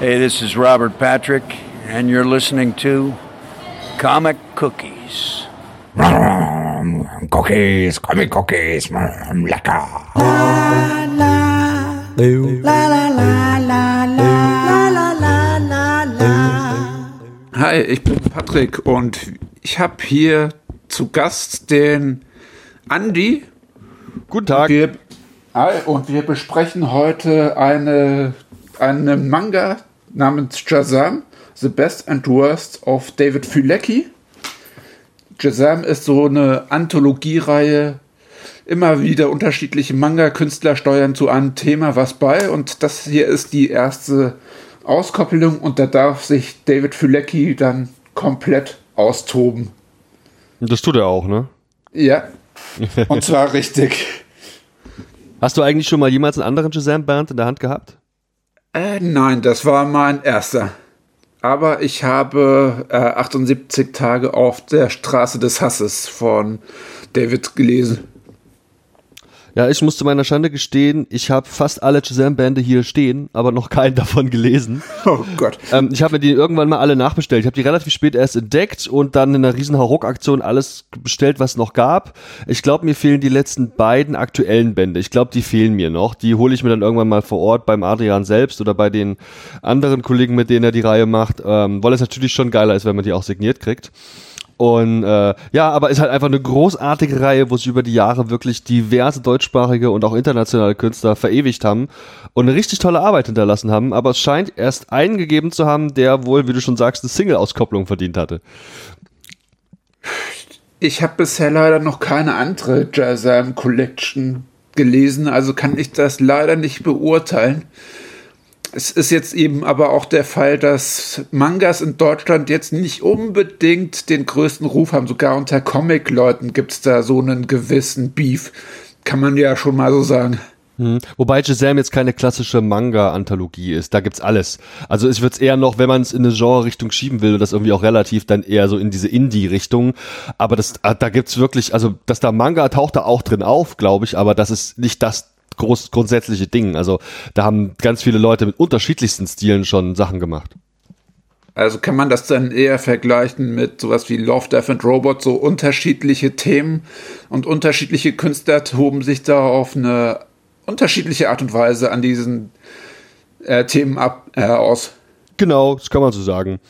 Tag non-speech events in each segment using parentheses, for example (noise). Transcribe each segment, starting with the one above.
Hey, this is Robert Patrick, and you're listening to Comic Cookies. Cookies, Comic Cookies, mm, lecker. Hi, ich bin Patrick und ich habe hier zu Gast den Andi. Guten Tag. Wir, Hi, und wir besprechen heute eine, einen Manga namens Shazam, The Best and Worst of David Fulecki. Shazam ist so eine Anthologiereihe. Immer wieder unterschiedliche Manga-Künstler steuern zu einem Thema was bei und das hier ist die erste Auskopplung und da darf sich David Fulecki dann komplett austoben. Das tut er auch, ne? Ja. (laughs) Und zwar richtig. Hast du eigentlich schon mal jemals einen anderen Shazam-Band in der Hand gehabt? Äh, nein, das war mein erster. Aber ich habe äh, 78 Tage auf der Straße des Hasses von David gelesen. Ja, ich muss zu meiner Schande gestehen, ich habe fast alle Shazam-Bände hier stehen, aber noch keinen (laughs) davon gelesen. Oh Gott. Ähm, ich habe mir die irgendwann mal alle nachbestellt. Ich habe die relativ spät erst entdeckt und dann in einer riesen Hauruck-Aktion alles bestellt, was noch gab. Ich glaube, mir fehlen die letzten beiden aktuellen Bände. Ich glaube, die fehlen mir noch. Die hole ich mir dann irgendwann mal vor Ort beim Adrian selbst oder bei den anderen Kollegen, mit denen er die Reihe macht, ähm, weil es natürlich schon geiler ist, wenn man die auch signiert kriegt. Und äh, ja, aber ist halt einfach eine großartige Reihe, wo sich über die Jahre wirklich diverse deutschsprachige und auch internationale Künstler verewigt haben und eine richtig tolle Arbeit hinterlassen haben. Aber es scheint erst einen gegeben zu haben, der wohl, wie du schon sagst, eine Single-Auskopplung verdient hatte. Ich habe bisher leider noch keine andere Shazam Collection gelesen, also kann ich das leider nicht beurteilen. Es ist jetzt eben aber auch der Fall, dass Mangas in Deutschland jetzt nicht unbedingt den größten Ruf haben. Sogar unter Comic-Leuten gibt es da so einen gewissen Beef. Kann man ja schon mal so sagen. Hm. Wobei Shazam jetzt keine klassische Manga-Anthologie ist. Da gibt's alles. Also ich würde es eher noch, wenn man es in eine Genre-Richtung schieben will, und das irgendwie auch relativ, dann eher so in diese Indie-Richtung. Aber das, da gibt's wirklich, also dass da Manga taucht da auch drin auf, glaube ich, aber das ist nicht das groß, grundsätzliche Ding. Also da haben ganz viele Leute mit unterschiedlichsten Stilen schon Sachen gemacht. Also kann man das dann eher vergleichen mit sowas wie Love, Death and Robot, so unterschiedliche Themen und unterschiedliche Künstler hoben sich da auf eine unterschiedliche Art und Weise an diesen äh, Themen ab, äh, aus. Genau, das kann man so sagen.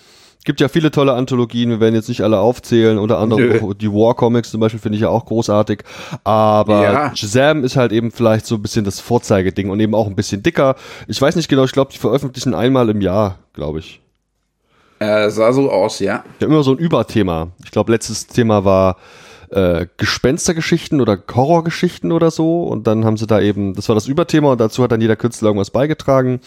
Gibt ja viele tolle Anthologien, wir werden jetzt nicht alle aufzählen, unter anderem Nö. die War Comics zum Beispiel finde ich ja auch großartig, aber Ja. Shazam ist halt eben vielleicht so ein bisschen das Vorzeigeding und eben auch ein bisschen dicker. Ich weiß nicht genau, ich glaube, die veröffentlichen einmal im Jahr, glaube ich. Äh, sah so aus, ja. Ja, immer so ein Überthema. Ich glaube, letztes Thema war äh, Gespenstergeschichten oder Horrorgeschichten oder so und dann haben sie da eben, das war das Überthema und dazu hat dann jeder Künstler irgendwas beigetragen.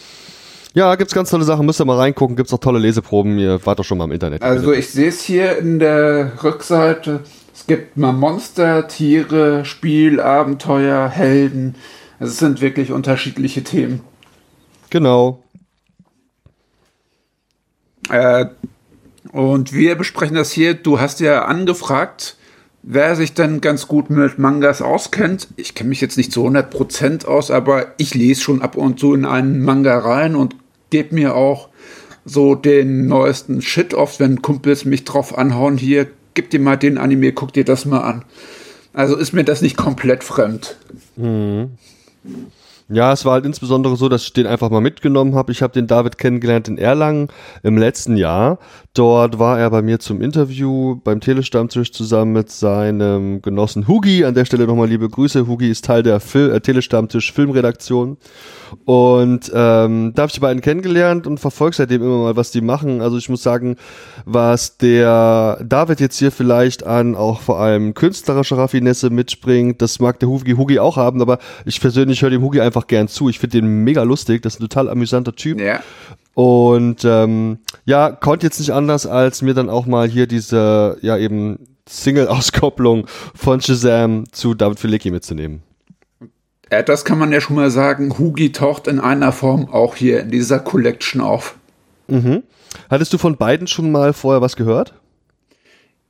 Ja, gibt's ganz tolle Sachen, müsst ihr mal reingucken, gibt's auch tolle Leseproben, ihr wart doch schon mal im Internet. Also ich sehe es hier in der Rückseite. Es gibt mal Monster, Tiere, Spiel, Abenteuer, Helden. Also es sind wirklich unterschiedliche Themen. Genau. Äh, und wir besprechen das hier. Du hast ja angefragt, wer sich denn ganz gut mit Mangas auskennt. Ich kenne mich jetzt nicht zu 100% aus, aber ich lese schon ab und zu in einen Manga rein und gebe mir auch so den neuesten Shit oft, wenn Kumpels mich drauf anhauen. Hier, gib dir mal den Anime, guck dir das mal an. Also ist mir das nicht komplett fremd. Ja, es war halt insbesondere so, dass ich den einfach mal mitgenommen habe. Ich habe den David kennengelernt in Erlangen im letzten Jahr. Dort war er bei mir zum Interview beim Telestammtisch zusammen mit seinem Genossen Hugi. An der Stelle nochmal liebe Grüße. Hugi ist Teil der Fil äh, Telestammtisch Filmredaktion. Und ähm, da habe ich die beiden kennengelernt und verfolge seitdem immer mal, was die machen. Also ich muss sagen, was der David jetzt hier vielleicht an auch vor allem künstlerischer Raffinesse mitbringt, das mag der Hugi, Hugi auch haben, aber ich persönlich höre dem Hugi einfach gern zu. Ich finde den mega lustig, das ist ein total amüsanter Typ. Ja. Und ähm, ja, konnte jetzt nicht anders, als mir dann auch mal hier diese, ja eben Single-Auskopplung von Shazam zu David Filicki mitzunehmen. Äh, das kann man ja schon mal sagen. Hugi taucht in einer Form auch hier in dieser Collection auf. Hattest du von beiden schon mal vorher was gehört?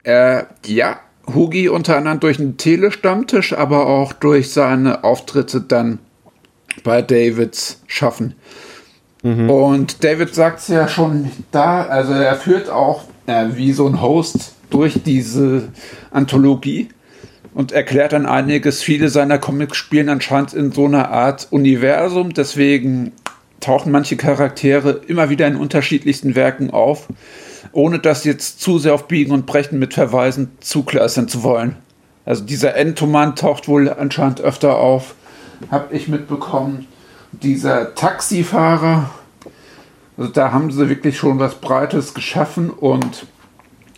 Äh, ja, Hugi unter anderem durch einen Telestammtisch, aber auch durch seine Auftritte dann bei Davids Schaffen. Und David sagt es ja schon da, also er führt auch äh, wie so ein Host durch diese Anthologie und erklärt dann einiges. Viele seiner Comics spielen anscheinend in so einer Art Universum, deswegen tauchen manche Charaktere immer wieder in unterschiedlichsten Werken auf, ohne das jetzt zu sehr auf Biegen und Brechen mit Verweisen zuklassen zu wollen. Also dieser Entoman taucht wohl anscheinend öfter auf, habe ich mitbekommen. Dieser Taxifahrer, also da haben sie wirklich schon was Breites geschaffen und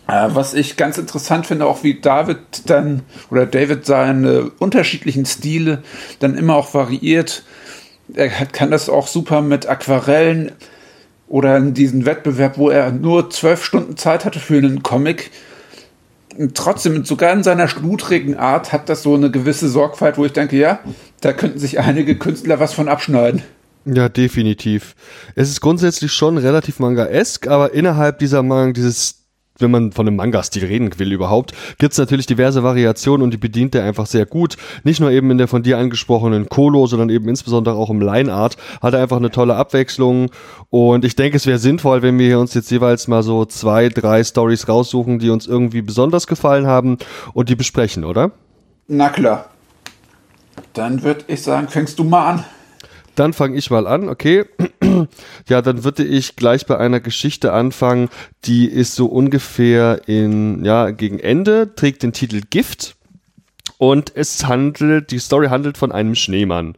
was ich ganz interessant finde, auch wie David dann oder David seine unterschiedlichen Stile dann immer auch variiert. Er kann das auch super mit Aquarellen oder in diesem Wettbewerb, wo er nur zwölf Stunden Zeit hatte für einen Comic. Und trotzdem, sogar in seiner schludrigen Art, hat das so eine gewisse Sorgfalt, wo ich denke, ja, da könnten sich einige Künstler was von abschneiden. Ja, definitiv. Es ist grundsätzlich schon relativ manga-esk, aber innerhalb dieser Manga, dieses, wenn man von einem Manga-Stil reden will überhaupt, gibt es natürlich diverse Variationen und die bedient er einfach sehr gut. Nicht nur eben in der von dir angesprochenen Kolo, sondern eben insbesondere auch im Line-Art hat er einfach eine tolle Abwechslung und ich denke, es wäre sinnvoll, wenn wir uns jetzt jeweils mal so zwei, drei Stories raussuchen, die uns irgendwie besonders gefallen haben und die besprechen, oder? Na klar. Dann würde ich sagen, fängst du mal an. Dann fange ich mal an, okay. (clears throat) ja, dann würde ich gleich bei einer Geschichte anfangen, die ist so ungefähr in, ja, gegen Ende, trägt den Titel Gift. Und es handelt, die Story handelt von einem Schneemann.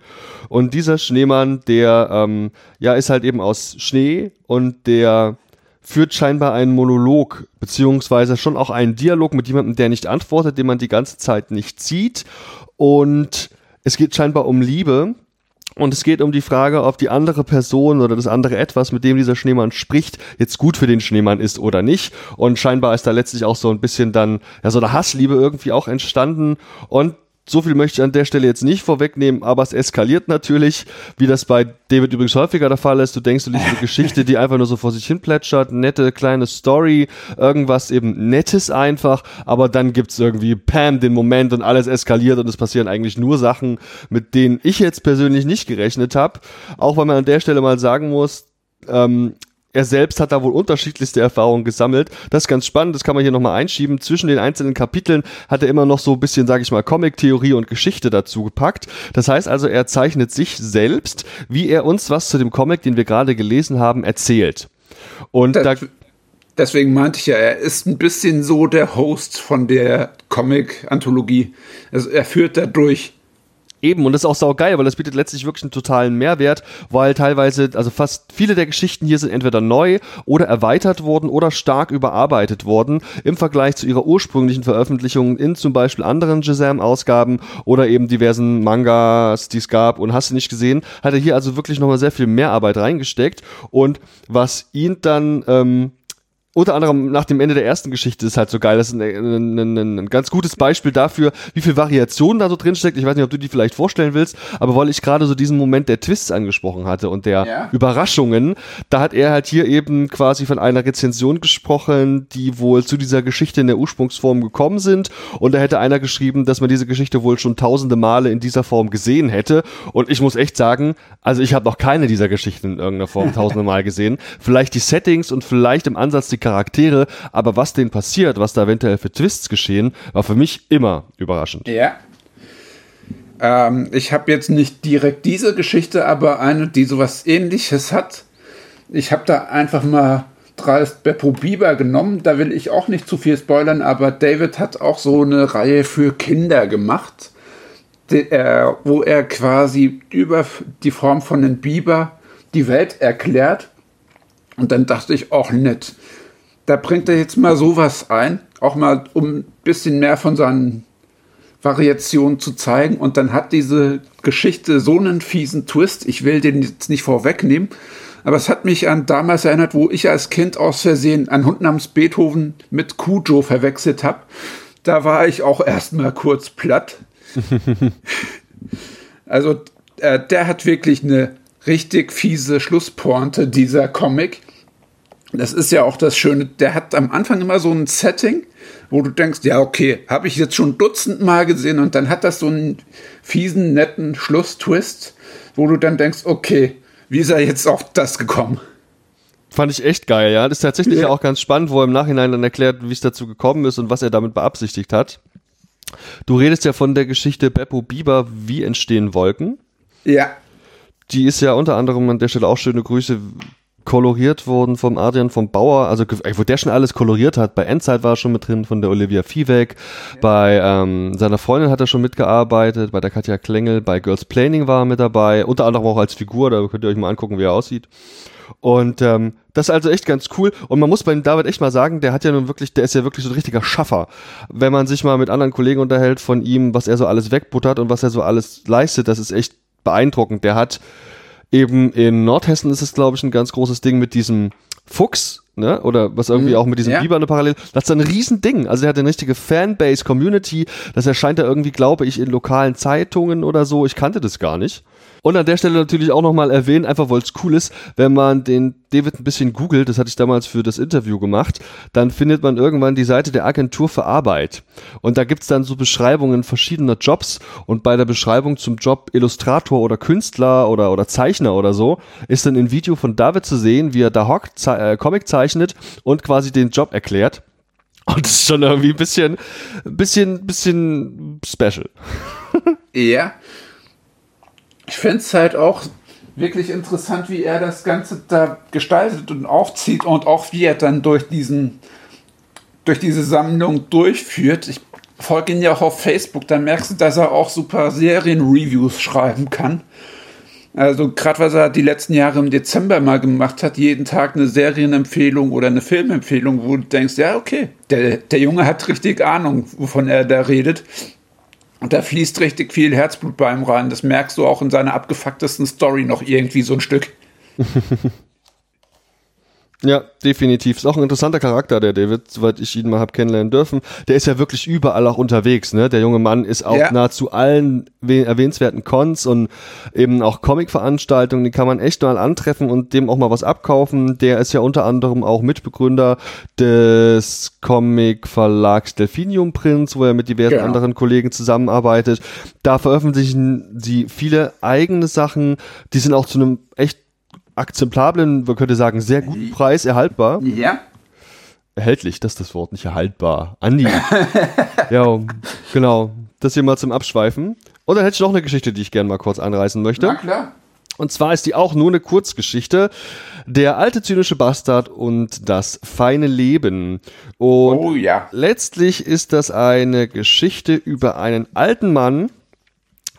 Und dieser Schneemann, der, ähm, ja, ist halt eben aus Schnee und der führt scheinbar einen Monolog, beziehungsweise schon auch einen Dialog mit jemandem, der nicht antwortet, den man die ganze Zeit nicht sieht. Und es geht scheinbar um Liebe. Und es geht um die Frage, ob die andere Person oder das andere Etwas, mit dem dieser Schneemann spricht, jetzt gut für den Schneemann ist oder nicht. Und scheinbar ist da letztlich auch so ein bisschen dann, ja, so eine Hassliebe irgendwie auch entstanden. Und so viel möchte ich an der Stelle jetzt nicht vorwegnehmen, aber es eskaliert natürlich, wie das bei David übrigens häufiger der Fall ist. Du denkst, du liest eine (laughs) Geschichte, die einfach nur so vor sich hin plätschert, nette kleine Story, irgendwas eben Nettes einfach, aber dann gibt's irgendwie Pam den Moment und alles eskaliert und es passieren eigentlich nur Sachen, mit denen ich jetzt persönlich nicht gerechnet habe. Auch weil man an der Stelle mal sagen muss, ähm, er selbst hat da wohl unterschiedlichste Erfahrungen gesammelt. Das ist ganz spannend, das kann man hier nochmal einschieben. Zwischen den einzelnen Kapiteln hat er immer noch so ein bisschen, sage ich mal, Comic-Theorie und Geschichte dazu gepackt. Das heißt also, er zeichnet sich selbst, wie er uns was zu dem Comic, den wir gerade gelesen haben, erzählt. Und da, Das, deswegen meinte ich ja, er ist ein bisschen so der Host von der Comic-Anthologie. Also er führt da durch. Eben, und das ist auch saugeil, weil das bietet letztlich wirklich einen totalen Mehrwert, weil teilweise, also fast viele der Geschichten hier sind entweder neu oder erweitert worden oder stark überarbeitet worden im Vergleich zu ihrer ursprünglichen Veröffentlichung in zum Beispiel anderen Shazam-Ausgaben oder eben diversen Mangas, die es gab und hast du nicht gesehen, hat er hier also wirklich nochmal sehr viel Mehrarbeit reingesteckt. Und was ihn dann, ähm, unter anderem nach dem Ende der ersten Geschichte ist halt so geil. Das ist ein, ein, ein, ein ganz gutes Beispiel dafür, wie viel Variation da so drin steckt. Ich weiß nicht, ob du die vielleicht vorstellen willst, aber weil ich gerade so diesen Moment der Twists angesprochen hatte und der Ja. Überraschungen, da hat er halt hier eben quasi von einer Rezension gesprochen, die wohl zu dieser Geschichte in der Ursprungsform gekommen sind. Und da hätte einer geschrieben, dass man diese Geschichte wohl schon tausende Male in dieser Form gesehen hätte. Und ich muss echt sagen, also ich habe noch keine dieser Geschichten in irgendeiner Form (laughs) tausende Mal gesehen. Vielleicht die Settings und vielleicht im Ansatz die Charaktere, aber was denen passiert, was da eventuell für Twists geschehen, war für mich immer überraschend. Ja. Ähm, ich habe jetzt nicht direkt diese Geschichte, aber eine, die sowas ähnliches hat. Ich habe da einfach mal dreist Beppo Bieber genommen. Da will ich auch nicht zu viel spoilern, aber David hat auch so eine Reihe für Kinder gemacht, die, äh, wo er quasi über die Form von einem Biber die Welt erklärt. Und dann dachte ich, auch nett. Da bringt er jetzt mal sowas ein, auch mal um ein bisschen mehr von seinen Variationen zu zeigen. Und dann hat diese Geschichte so einen fiesen Twist. Ich will den jetzt nicht vorwegnehmen. Aber es hat mich an damals erinnert, wo ich als Kind aus Versehen einen Hund namens Beethoven mit Cujo verwechselt habe. Da war ich auch erstmal kurz platt. (laughs) also äh, der hat wirklich eine richtig fiese Schlusspointe, dieser Comic. Das ist ja auch das Schöne, der hat am Anfang immer so ein Setting, wo du denkst, ja, okay, habe ich jetzt schon dutzendmal gesehen und dann hat das so einen fiesen, netten Schlusstwist, wo du dann denkst, okay, Wie ist er jetzt auf das gekommen? Fand ich echt geil, ja. Das ist tatsächlich Ja. auch ganz spannend, wo er im Nachhinein dann erklärt, wie es dazu gekommen ist und was er damit beabsichtigt hat. Du redest ja von der Geschichte Beppo Bieber, wie entstehen Wolken. Ja. Die ist ja unter anderem an der Stelle auch schöne Grüße koloriert worden vom Adrian vom Bauer, also wo der schon alles koloriert hat. Bei Endzeit war er schon mit drin, von der Olivia Viehweg. Bei ähm, seiner Freundin hat er schon mitgearbeitet, bei der Katja Klengel, bei Girls Planning war er mit dabei, unter anderem auch als Figur, da könnt ihr euch mal angucken, wie er aussieht. Und ähm, das ist also echt ganz cool. Und man muss beim David echt mal sagen, der hat ja nun wirklich, der ist ja wirklich so ein richtiger Schaffer. Wenn man sich mal mit anderen Kollegen unterhält von ihm, was er so alles wegbuttert und was er so alles leistet, das ist echt beeindruckend. Der hat eben in Nordhessen ist es, glaube ich, ein ganz großes Ding mit diesem Fuchs, ne? Oder was irgendwie auch mit diesem ja. Biber eine Parallel. Das ist ein Riesending. Also er hat eine richtige Fanbase, Community. Das erscheint da irgendwie, glaube ich, in lokalen Zeitungen oder so. Ich kannte das gar nicht. Und an der Stelle natürlich auch nochmal erwähnen, einfach weil es cool ist, wenn man den David ein bisschen googelt, das hatte ich damals für das Interview gemacht, dann findet man irgendwann die Seite der Agentur für Arbeit. Und da gibt's dann so Beschreibungen verschiedener Jobs und bei der Beschreibung zum Job Illustrator oder Künstler oder, oder Zeichner oder so, ist dann ein Video von David zu sehen, wie er da hockt, äh, Comic zeichnet und quasi den Job erklärt. Und das ist schon irgendwie ein bisschen, bisschen, bisschen special. Ja. Ich fände es halt auch wirklich interessant, wie er das Ganze da gestaltet und aufzieht und auch wie er dann durch diesen durch diese Sammlung durchführt. Ich folge ihn ja auch auf Facebook, da merkst du, dass er auch super Serienreviews schreiben kann. Also gerade was er die letzten Jahre im Dezember mal gemacht hat, jeden Tag eine Serienempfehlung oder eine Filmempfehlung, wo du denkst, ja, okay, der, der Junge hat richtig Ahnung, wovon er da redet. Und da fließt richtig viel Herzblut bei ihm rein. Das merkst du auch in seiner abgefucktesten Story noch irgendwie so ein Stück. (laughs) Ja, definitiv. Ist auch ein interessanter Charakter, der David, soweit ich ihn mal hab kennenlernen dürfen. Der ist ja wirklich überall auch unterwegs, ne? Der junge Mann ist auf Ja. nahezu allen we- erwähnenswerten Cons und eben auch Comic-Veranstaltungen, die kann man echt mal antreffen und dem auch mal was abkaufen. Der ist ja unter anderem auch Mitbegründer des Comic-Verlags Delphinium Prince, wo er mit diversen Genau. anderen Kollegen zusammenarbeitet. Da veröffentlichen sie viele eigene Sachen, die sind auch zu einem echt akzeptablen, man könnte sagen, sehr guten Preis erhaltbar. Ja. Erhältlich, das ist das Wort, nicht erhaltbar. Andi. (laughs) ja, genau. Das hier mal zum Abschweifen. Und dann hätte ich noch eine Geschichte, die ich gerne mal kurz anreißen möchte. Na klar. Und zwar ist die auch nur eine Kurzgeschichte. Der alte zynische Bastard und das feine Leben. Und Oh ja. letztlich ist das eine Geschichte über einen alten Mann,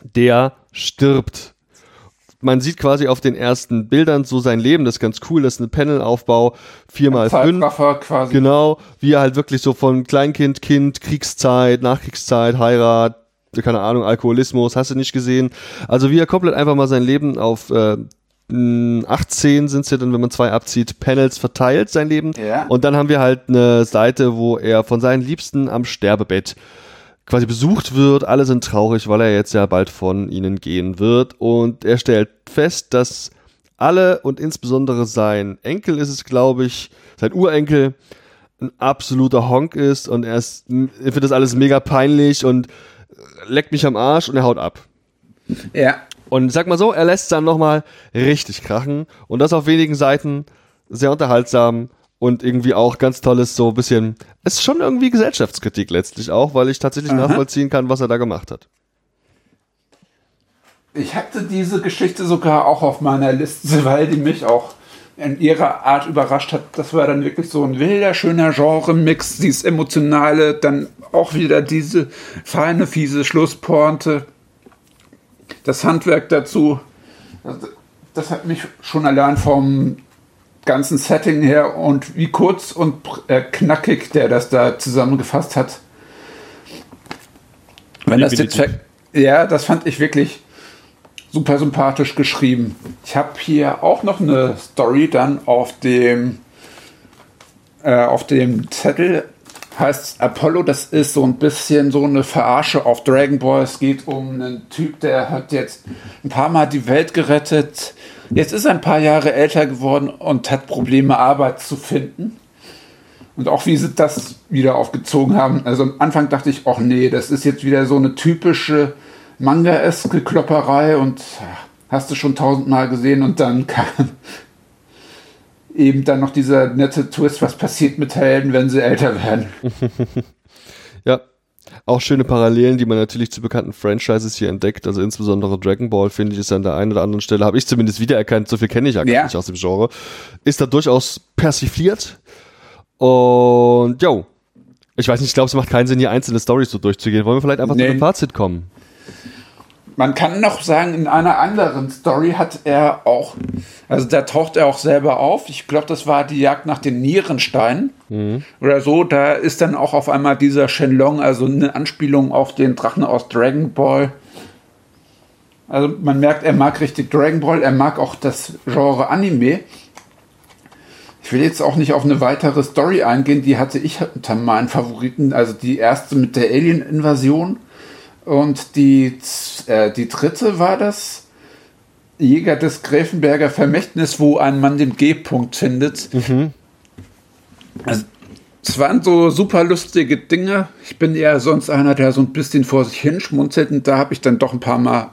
der stirbt. Man sieht quasi auf den ersten Bildern so sein Leben, das ist ganz cool, das ist ein Panelaufbau, 4x5. Zeitraffer quasi. Genau, wie er halt wirklich so von Kleinkind, Kind, Kriegszeit, Nachkriegszeit, Heirat, keine Ahnung, Alkoholismus, hast du nicht gesehen. Also wie er komplett einfach mal sein Leben auf äh, mh, 18 sind es ja dann, wenn man zwei abzieht, Panels verteilt, sein Leben. Ja. Und dann haben wir halt eine Seite, wo er von seinen Liebsten am Sterbebett quasi besucht wird. Alle sind traurig, weil er jetzt ja bald von ihnen gehen wird. Und er stellt fest, dass alle und insbesondere sein Enkel ist es, glaube ich, sein Urenkel, ein absoluter Honk ist und er, ist, er findet das alles mega peinlich und leckt mich am Arsch und er haut ab. Ja. Und sag mal so, er lässt dann nochmal richtig krachen und das auf wenigen Seiten, sehr unterhaltsam und irgendwie auch ganz tolles, so ein bisschen, es ist schon irgendwie Gesellschaftskritik letztlich auch, weil ich tatsächlich nachvollziehen kann, was er da gemacht hat. Ich hatte diese Geschichte sogar auch auf meiner Liste, (laughs) weil die mich auch in ihrer Art überrascht hat. Das war dann wirklich so ein wilder, schöner Genre-Mix, dieses Emotionale, dann auch wieder diese feine, fiese Schlussporte, das Handwerk dazu. Das hat mich schon allein vom ganzen Setting her und wie kurz und äh, knackig der das da zusammengefasst hat. Wenn das jetzt ja, das fand ich wirklich super sympathisch geschrieben. Ich habe hier auch noch eine Story dann auf dem äh, auf dem Zettel heißt Apollo, das ist so ein bisschen so eine Verarsche auf Dragon Ball. Es geht um einen Typ, der hat jetzt ein paar Mal die Welt gerettet. Jetzt ist er ein paar Jahre älter geworden und hat Probleme, Arbeit zu finden. Und auch wie sie das wieder aufgezogen haben. Also am Anfang dachte ich, ach nee, das ist jetzt wieder so eine typische Manga-eske Klopperei und hast du schon tausendmal gesehen und dann kam (laughs) eben dann noch dieser nette Twist, was passiert mit Helden, wenn sie älter werden. (laughs) Auch schöne Parallelen, die man natürlich zu bekannten Franchises hier entdeckt. Also insbesondere Dragon Ball, finde ich, ist an der einen oder anderen Stelle, habe ich zumindest wiedererkannt, so viel kenne ich ja gar nicht aus dem Genre, ist da durchaus persifliert. Und jo, ich weiß nicht, ich glaube, es macht keinen Sinn, hier einzelne Stories so durchzugehen. Wollen wir vielleicht einfach Nee. zu einem Fazit kommen? Man kann noch sagen, in einer anderen Story hat er auch, also da taucht er auch selber auf. Ich glaube, das war die Jagd nach den Nierensteinen oder so. Da ist dann auch auf einmal dieser Shenlong, also eine Anspielung auf den Drachen aus Dragon Ball. Also man merkt, er mag richtig Dragon Ball, er mag auch das Genre Anime. Ich will jetzt auch nicht auf eine weitere Story eingehen, die hatte ich unter meinen Favoriten, also die erste mit der Alien-Invasion. Und die, äh, die dritte war das Jäger des Gräfenberger Vermächtnis, wo ein Mann den G-Punkt findet. Also, es waren so super lustige Dinge. Ich bin eher sonst einer, der so ein bisschen vor sich hin schmunzelt und da habe ich dann doch ein paar Mal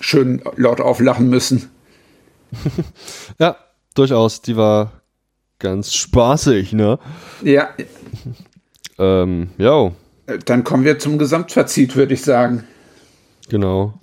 schön laut auflachen müssen. (laughs) Ja, durchaus. Die war ganz spaßig, ne? Ja, Ähm, äh, dann kommen wir zum Gesamtfazit, würde ich sagen. genau.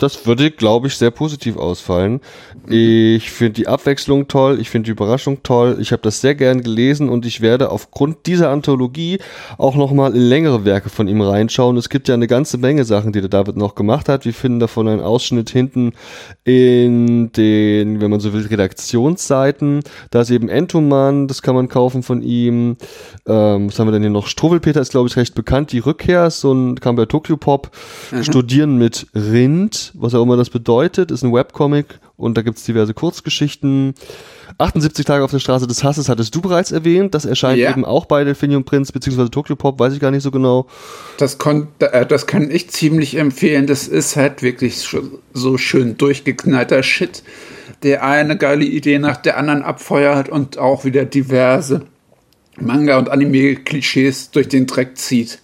Das würde, glaube ich, sehr positiv ausfallen. Ich finde die Abwechslung toll, ich finde die Überraschung toll. Ich habe das sehr gern gelesen und ich werde aufgrund dieser Anthologie auch nochmal in längere Werke von ihm reinschauen. Es gibt ja eine ganze Menge Sachen, die der David noch gemacht hat. Wir finden davon einen Ausschnitt hinten in den, wenn man so will, Redaktionsseiten. Da ist eben Entoman, das kann man kaufen von ihm. Ähm, was haben wir denn hier noch? Struwwelpeter ist, glaube ich, recht bekannt. Die Rückkehr ist so ein, kam bei Tokyo Pop. Studieren mit Rind, was auch immer das bedeutet, ist ein Webcomic und da gibt's diverse Kurzgeschichten. 78 Tage auf der Straße des Hasses hattest du bereits erwähnt. Das erscheint Ja. eben auch bei Delphinium Prince beziehungsweise Tokyo Pop, weiß ich gar nicht so genau. Das, kon äh, das kann ich ziemlich empfehlen. Das ist halt wirklich so schön durchgeknallter Shit, der eine geile Idee nach der anderen abfeuert und auch wieder diverse Manga- und Anime-Klischees durch den Dreck zieht.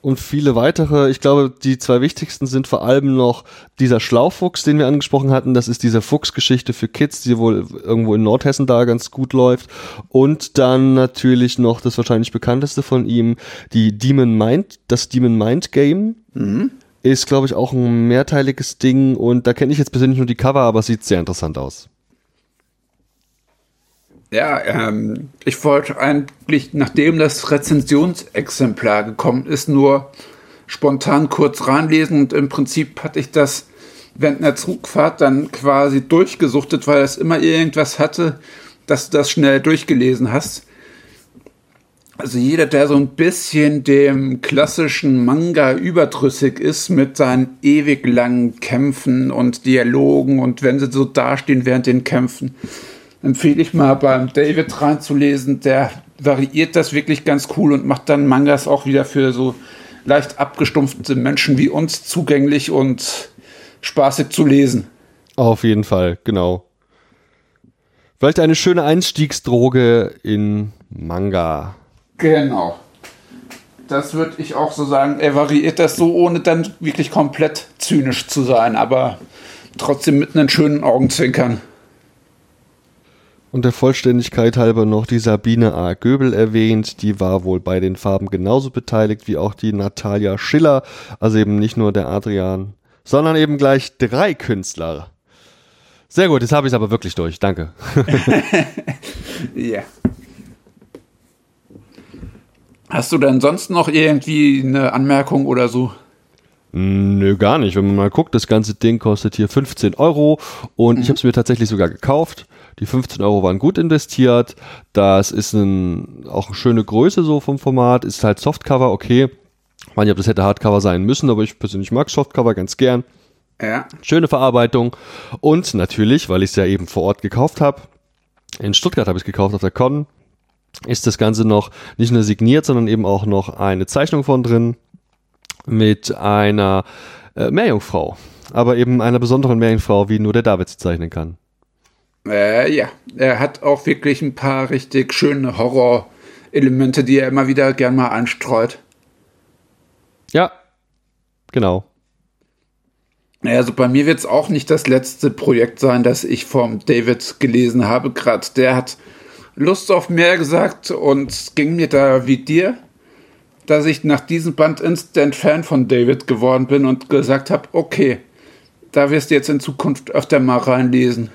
Und viele weitere. Ich glaube, die zwei wichtigsten sind vor allem noch dieser Schlaufuchs, den wir angesprochen hatten. Das ist diese Fuchsgeschichte für Kids, die wohl irgendwo in Nordhessen da ganz gut läuft. Und dann natürlich noch das wahrscheinlich bekannteste von ihm, die Demon Mind, das Demon Mind Game. Ist, glaube ich, auch ein mehrteiliges Ding und da kenne ich jetzt persönlich nur die Cover, aber sieht sehr interessant aus. Ja, ähm, ich wollte eigentlich, nachdem das Rezensionsexemplar gekommen ist, nur spontan kurz reinlesen und im Prinzip hatte ich das während einer Zugfahrt dann quasi durchgesuchtet, weil es immer irgendwas hatte, dass du das schnell durchgelesen hast. Also jeder, der so ein bisschen dem klassischen Manga überdrüssig ist mit seinen ewig langen Kämpfen und Dialogen und wenn sie so dastehen während den Kämpfen, empfehle ich mal beim David reinzulesen. Der variiert das wirklich ganz cool und macht dann Mangas auch wieder für so leicht abgestumpfte Menschen wie uns zugänglich und spaßig zu lesen. Auf jeden Fall, genau. Vielleicht eine schöne Einstiegsdroge in Manga. Genau. Das würde ich auch so sagen. Er variiert das so, ohne dann wirklich komplett zynisch zu sein, aber trotzdem mit einem schönen Augenzwinkern. Und der Vollständigkeit halber noch die Sabine A. Göbel erwähnt. Die war wohl bei den Farben genauso beteiligt wie auch die Natalia Schiller. Also eben nicht nur der Adrian, sondern eben gleich drei Künstler. Sehr gut, jetzt habe ich es aber wirklich durch. Danke. (laughs) Ja. Hast du denn sonst noch irgendwie eine Anmerkung oder so? Nö, gar nicht. Wenn man mal guckt, das ganze Ding kostet hier 15 Euro und ich habe es mir tatsächlich sogar gekauft. Die 15 Euro waren gut investiert. Das ist ein, auch eine schöne Größe so vom Format. Ist halt Softcover, okay. Ich meine, das hätte Hardcover sein müssen, aber ich persönlich mag Softcover ganz gern. Ja. Schöne Verarbeitung. Und natürlich, weil ich es ja eben vor Ort gekauft habe, in Stuttgart habe ich es gekauft auf der Con, ist das Ganze noch nicht nur signiert, sondern eben auch noch eine Zeichnung von drin mit einer äh, Meerjungfrau. Aber eben einer besonderen Meerjungfrau, wie nur der David sie zeichnen kann. Äh, ja. Er hat auch wirklich ein paar richtig schöne Horror-Elemente, die er immer wieder gern mal einstreut. Ja, genau. Also bei mir wird es auch nicht das letzte Projekt sein, das ich vom David gelesen habe. Gerade der hat Lust auf mehr gesagt und ging mir da wie dir, dass ich nach diesem Band instant Fan von David geworden bin und gesagt habe, okay, da wirst du jetzt in Zukunft öfter mal reinlesen.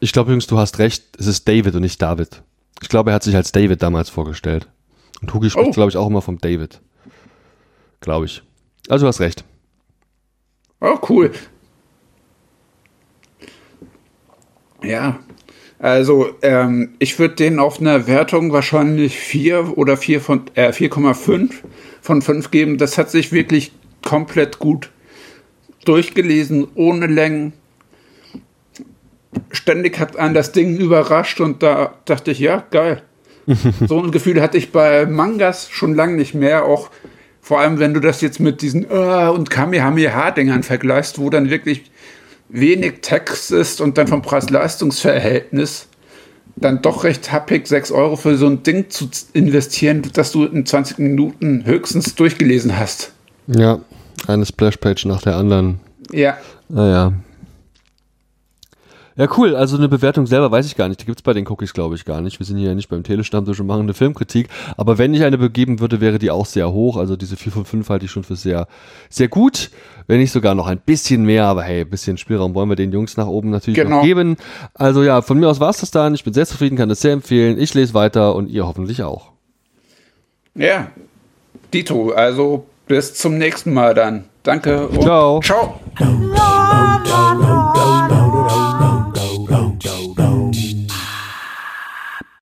Ich glaube übrigens, du hast recht, es ist David und nicht David. Ich glaube, er hat sich als David damals vorgestellt. Und Hugi spricht, Oh. glaube ich, auch immer vom David. Glaube ich. Also du hast recht. Oh, cool. Ja, also ähm, ich würde den auf einer Wertung wahrscheinlich 4 oder 4 von äh, 4,5 von 5 geben. Das hat sich wirklich komplett gut durchgelesen, ohne Längen. Ständig hat einen das Ding überrascht und da dachte ich, ja, geil. (laughs) so ein Gefühl hatte ich bei Mangas schon lange nicht mehr. Auch vor allem, wenn du das jetzt mit diesen äh, und Kamehameha-Dingern vergleichst, wo dann wirklich wenig Text ist und dann vom Preis-Leistungs-Verhältnis dann doch recht happig, 6 Euro für so ein Ding zu investieren, das du in 20 Minuten höchstens durchgelesen hast. Ja, eine Splashpage nach der anderen. Ja. Naja. Ja, cool. Also eine Bewertung selber weiß ich gar nicht. Die gibt's bei den Cookies, glaube ich, gar nicht. Wir sind hier ja nicht beim Telestammtisch und machen eine Filmkritik. Aber wenn ich eine begeben würde, wäre die auch sehr hoch. Also diese 4 von 5 halte ich schon für sehr, sehr gut. Wenn nicht sogar noch ein bisschen mehr. Aber hey, ein bisschen Spielraum wollen wir den Jungs nach oben natürlich Genau. noch geben. Also ja, von mir aus war's das dann. Ich bin sehr zufrieden, kann das sehr empfehlen. Ich lese weiter und ihr hoffentlich auch. Ja. Dito, also bis zum nächsten Mal dann. Danke und Ciao. Ciao.